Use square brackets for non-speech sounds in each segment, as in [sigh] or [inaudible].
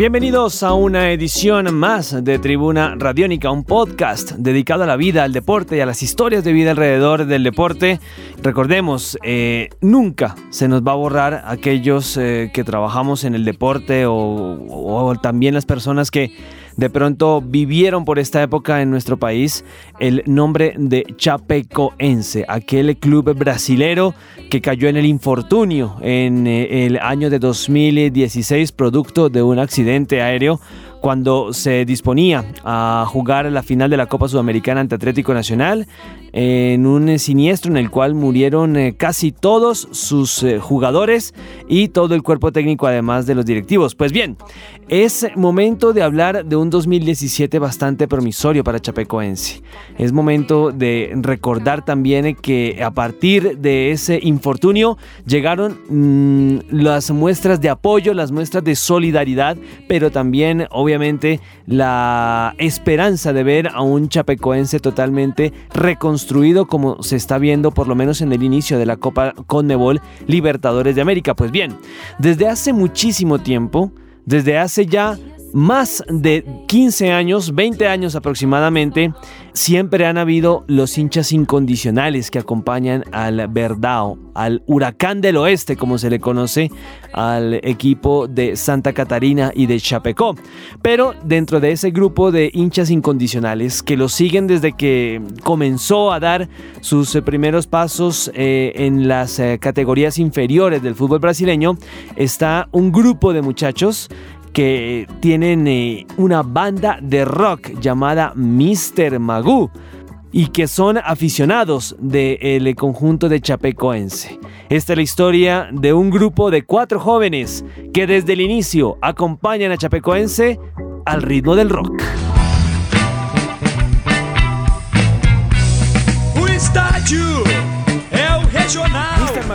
Bienvenidos a una edición más de Tribuna Radiónica, un podcast dedicado a la vida, al deporte y a las historias de vida alrededor del deporte. Recordemos, eh, nunca se nos va a borrar aquellos eh, que trabajamos en el deporte o, o también las personas que de pronto vivieron por esta época en nuestro país el nombre de Chapecoense, aquel club brasilero que cayó en el infortunio en eh, el año de 2016 producto de un accidente aéreo cuando se disponía a jugar la final de la Copa Sudamericana ante Atlético Nacional en un siniestro en el cual murieron eh, casi todos sus eh, jugadores y todo el cuerpo técnico además de los directivos. Pues bien, es momento de hablar de un 2017 bastante promisorio para Chapecoense. Es momento de recordar también que a partir de ese infortunio llegaron mm, las muestras de apoyo, las muestras de solidaridad, pero también obviamente la esperanza de ver a un Chapecoense totalmente reconstruido construido como se está viendo por lo menos en el inicio de la Copa Conmebol Libertadores de América. Pues bien, desde hace muchísimo tiempo, desde hace ya más de 15 años, 20 años aproximadamente, siempre han habido los hinchas incondicionales que acompañan al Verdao, al Huracán del Oeste, como se le conoce al equipo de Santa Catarina y de Chapecó. Pero dentro de ese grupo de hinchas incondicionales que lo siguen desde que comenzó a dar sus primeros pasos eh, en las eh, categorías inferiores del fútbol brasileño, está un grupo de muchachos que tienen eh, una banda de rock llamada Mr. Magoo y que son aficionados del conjunto de Chapecoense. Esta es la historia de un grupo de cuatro jóvenes que desde el inicio acompañan a Chapecoense al ritmo del rock.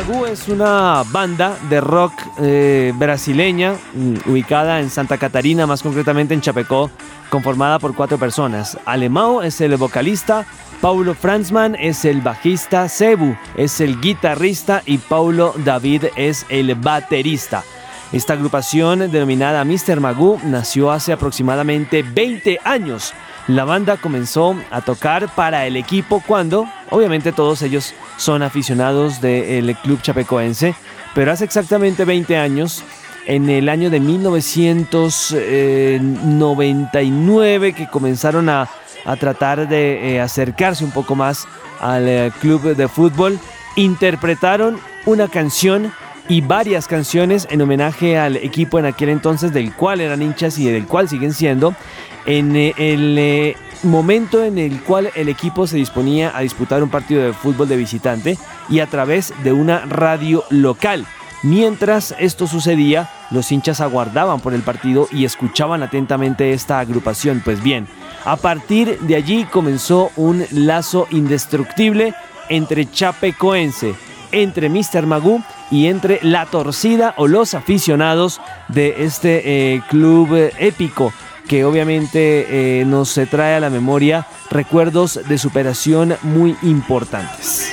Magoo es una banda de rock eh, brasileña mm, ubicada en Santa Catarina, más concretamente en Chapecó, conformada por cuatro personas. Alemão es el vocalista, Paulo Franzman es el bajista, Cebu es el guitarrista y Paulo David es el baterista. Esta agrupación denominada Mr. Magoo nació hace aproximadamente 20 años. La banda comenzó a tocar para el equipo cuando, obviamente todos ellos son aficionados del club chapecoense, pero hace exactamente 20 años, en el año de 1999, que comenzaron a, tratar de eh, acercarse un poco más al eh, club de fútbol, interpretaron una canción y varias canciones en homenaje al equipo en aquel entonces del cual eran hinchas y del cual siguen siendo en eh, el momento en el cual el equipo se disponía a disputar un partido de fútbol de visitante y a través de una radio local. Mientras esto sucedía, los hinchas aguardaban por el partido y escuchaban atentamente esta agrupación. Pues bien, a partir de allí comenzó un lazo indestructible entre Chapecoense, entre Mr. Magoo y entre la torcida o los aficionados de este eh, club épico que obviamente eh, nos trae a la memoria recuerdos de superación muy importantes.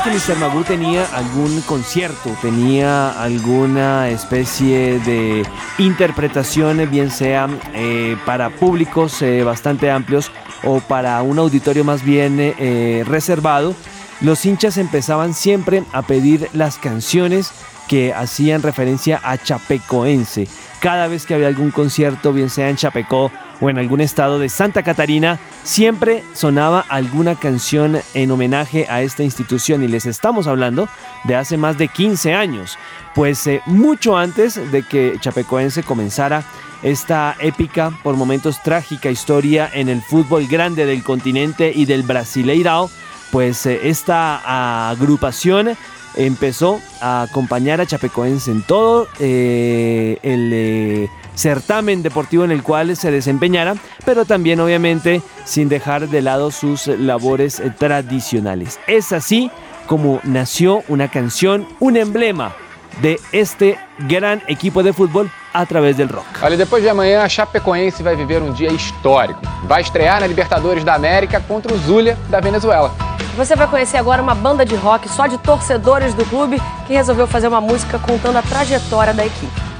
Que Mr. Magoo tenía algún concierto, tenía alguna especie de interpretación, bien sea eh, para públicos eh, bastante amplios o para un auditorio más bien eh, reservado, los hinchas empezaban siempre a pedir las canciones que hacían referencia a Chapecoense. Cada vez que había algún concierto, bien sea en Chapecó o en algún estado de Santa Catarina, siempre sonaba alguna canción en homenaje a esta institución. Y les estamos hablando de hace más de 15 años, pues eh, mucho antes de que Chapecoense comenzara esta épica, por momentos trágica historia en el fútbol grande del continente y del Brasileirao, pues eh, esta agrupación empezó a acompañar a Chapecoense en todo eh, el certamen deportivo en el cual se desempeñara, pero también obviamente sin dejar de lado sus labores eh, tradicionales. Es así como nació una canción, un emblema de este gran equipo de fútbol a través del rock. Olha, depois de amanhã, a Chapecoense vai viver um dia histórico. Vai estrear na Libertadores da América contra o Zulia da Venezuela. Você vai conhecer agora uma banda de rock só de torcedores do clube que resolveu fazer uma música contando a trajetória da equipe.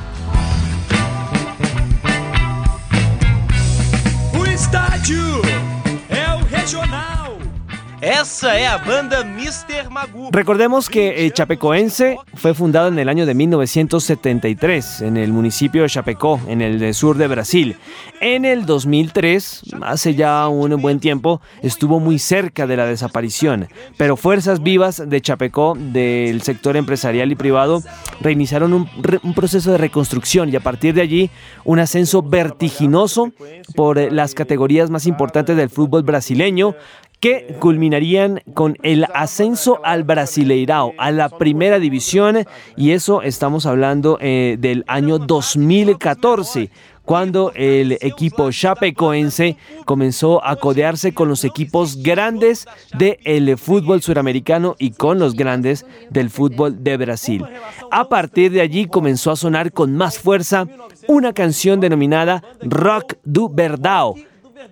Esa es la banda Mr. Magoo. Recordemos que eh, Chapecoense fue fundado en el año de 1973 en el municipio de Chapecó, en el sur de Brasil. En el 2003, hace ya un buen tiempo, estuvo muy cerca de la desaparición, pero fuerzas vivas de Chapecó, del sector empresarial y privado, reiniciaron un, un proceso de reconstrucción y a partir de allí un ascenso vertiginoso por eh, las categorías más importantes del fútbol brasileño, que culminarían con el ascenso al Brasileirao, a la primera división, y eso estamos hablando eh, del año 2014 cuando el equipo chapecoense comenzó a codearse con los equipos grandes del fútbol suramericano y con los grandes del fútbol de Brasil. A partir de allí comenzó a sonar con más fuerza una canción denominada Rock do Verdao,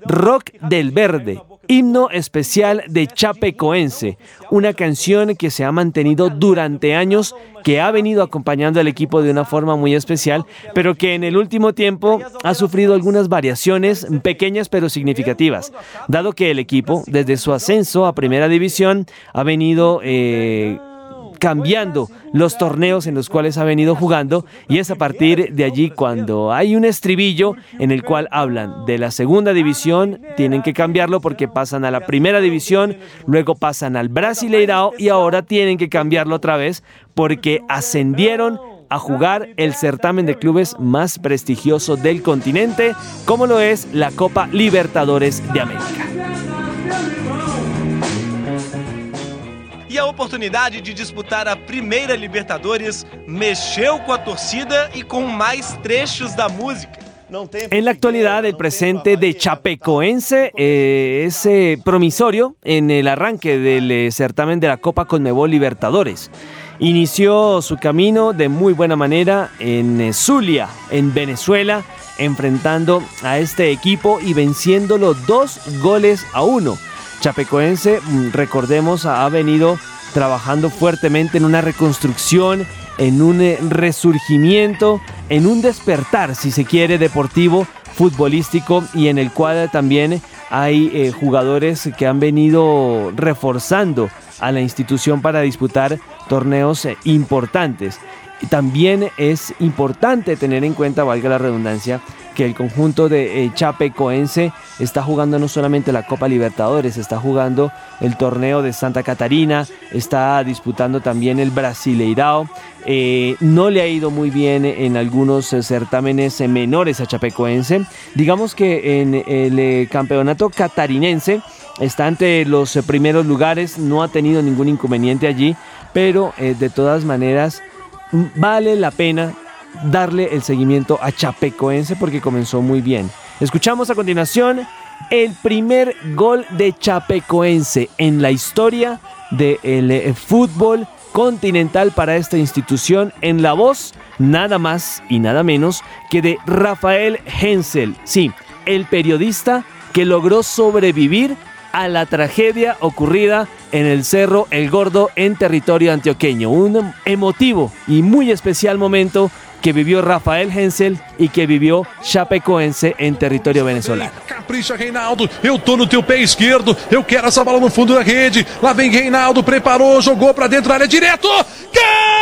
Rock del Verde, Himno especial de Chapecoense, una canción que se ha mantenido durante años, que ha venido acompañando al equipo de una forma muy especial, pero que en el último tiempo ha sufrido algunas variaciones pequeñas pero significativas, dado que el equipo, desde su ascenso a Primera División, ha venido... Eh, cambiando los torneos en los cuales ha venido jugando y es a partir de allí cuando hay un estribillo en el cual hablan de la segunda división, tienen que cambiarlo porque pasan a la primera división, luego pasan al Brasileirao y ahora tienen que cambiarlo otra vez porque ascendieron a jugar el certamen de clubes más prestigioso del continente, como lo es la Copa Libertadores de América. E a oportunidade de disputar a primeira Libertadores mexeu com a torcida e com mais trechos da música. En la actualidad, el presente de Chapecoense eh, es eh, promisorio en el arranque del eh, certamen de la Copa Conmebol Libertadores. Inició su camino de muy buena manera en eh, Zulia, en Venezuela, enfrentando a este equipo y venciéndolo dos goles a uno. Chapecoense, mm, recordemos, ha venido trabajando fuertemente en una reconstrucción, en un eh, resurgimiento, en un despertar, si se quiere, deportivo, futbolístico y en el cual también hay eh, jugadores que han venido reforzando a la institución para disputar torneos eh, importantes. También es importante tener en cuenta, valga la redundancia, que el conjunto de eh, Chapecoense está jugando no solamente la Copa Libertadores, está jugando el torneo de Santa Catarina, está disputando también el Brasileirao. Eh, no le ha ido muy bien en algunos certámenes menores a Chapecoense. Digamos que en el campeonato catarinense está ante los primeros lugares, no ha tenido ningún inconveniente allí, pero de todas maneras vale la pena darle el seguimiento a Chapecoense porque comenzó muy bien. Escuchamos a continuación el primer gol de Chapecoense en la historia del eh, fútbol continental para esta institución en la voz nada más y nada menos que de Rafael Hensel, sí, el periodista que logró sobrevivir a la tragedia ocurrida en el Cerro El Gordo en territorio antioqueño. Un emotivo y muy especial momento que vivió Rafael Hensel y que vivió Chapecoense en territorio venezolano. Capricha Reinaldo, eu tô no teu pé esquerdo, eu quero essa bola no fundo da rede. Lá vem Reinaldo, preparou, jogou para dentro da área direto. Gol!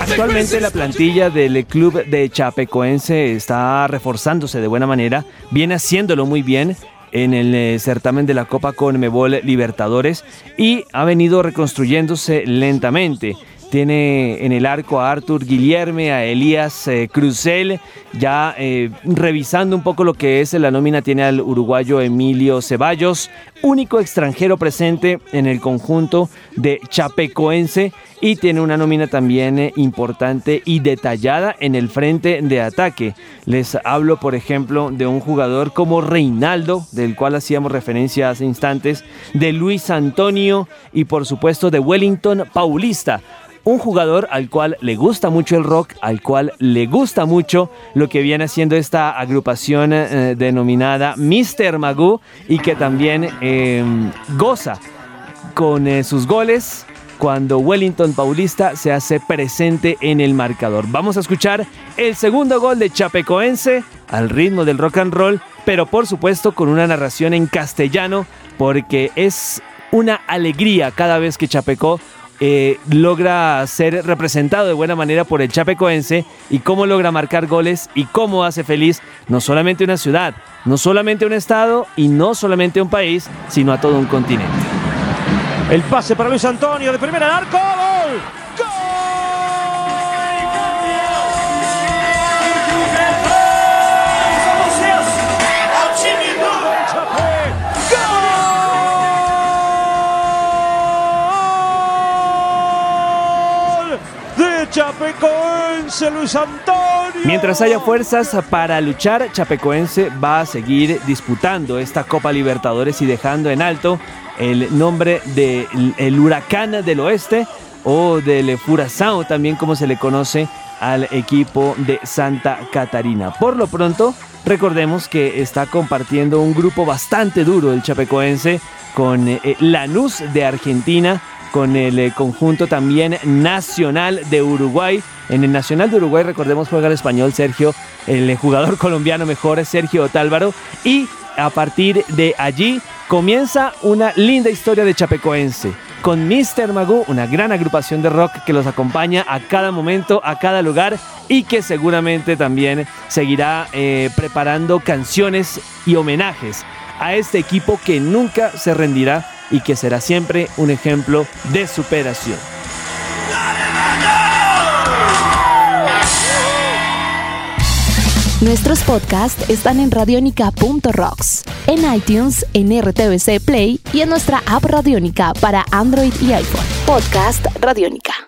Actualmente la plantilla del club de Chapecoense está reforzándose de buena manera, viene haciéndolo muy bien en el eh, certamen de la Copa Conmebol Libertadores y ha venido reconstruyéndose lentamente. Tiene en el arco a Artur Guillerme, a Elías eh, Cruzel, ya eh, revisando un poco lo que es la nómina, tiene al uruguayo Emilio Ceballos, único extranjero presente en el conjunto de Chapecoense y tiene una nómina también eh, importante y detallada en el frente de ataque. Les hablo, por ejemplo, de un jugador como Reinaldo, del cual hacíamos referencia hace instantes, de Luis Antonio y por supuesto de Wellington Paulista un jugador al cual le gusta mucho el rock, al cual le gusta mucho lo que viene haciendo esta agrupación eh, denominada Mr. Magoo y que también em, goza con eh, sus goles cuando Wellington Paulista se hace presente en el marcador. Vamos a escuchar el segundo gol de Chapecoense al ritmo del rock and roll, pero por supuesto con una narración en castellano porque es una alegría cada vez que Chapeco eh, logra ser representado de buena manera por el Chapecoense y cómo logra marcar goles y cómo hace feliz no solamente una ciudad, no solamente un estado y no solamente un país, sino a todo un continente. El pase para Luis Antonio de primera en arco. ¡Gol! Chapecoense, Luis Antonio. Mientras haya fuerzas para luchar, Chapecoense va a seguir disputando esta Copa Libertadores y dejando en alto el nombre del el Huracán del Oeste o del Furazao, también como se le conoce al equipo de Santa Catarina. Por lo pronto, recordemos que está compartiendo un grupo bastante duro el Chapecoense con eh, Lanús de Argentina con el eh, conjunto también nacional de Uruguay. En el Nacional de Uruguay, recordemos, juega el español Sergio, el eh, jugador [laughs] colombiano mejor Sergio Otálvaro. Y a partir de allí comienza una linda historia de Chapecoense. Con Mr. Magoo, una gran agrupación de rock que los acompaña a cada momento, a cada lugar y que seguramente también seguirá eh, preparando canciones y homenajes a este equipo que nunca se rendirá y que será siempre un ejemplo de superación. Nuestros podcasts están en radionica.rocks, en iTunes, en RTVC Play y en nuestra app Radionica para Android y iPhone. Podcast Radionica.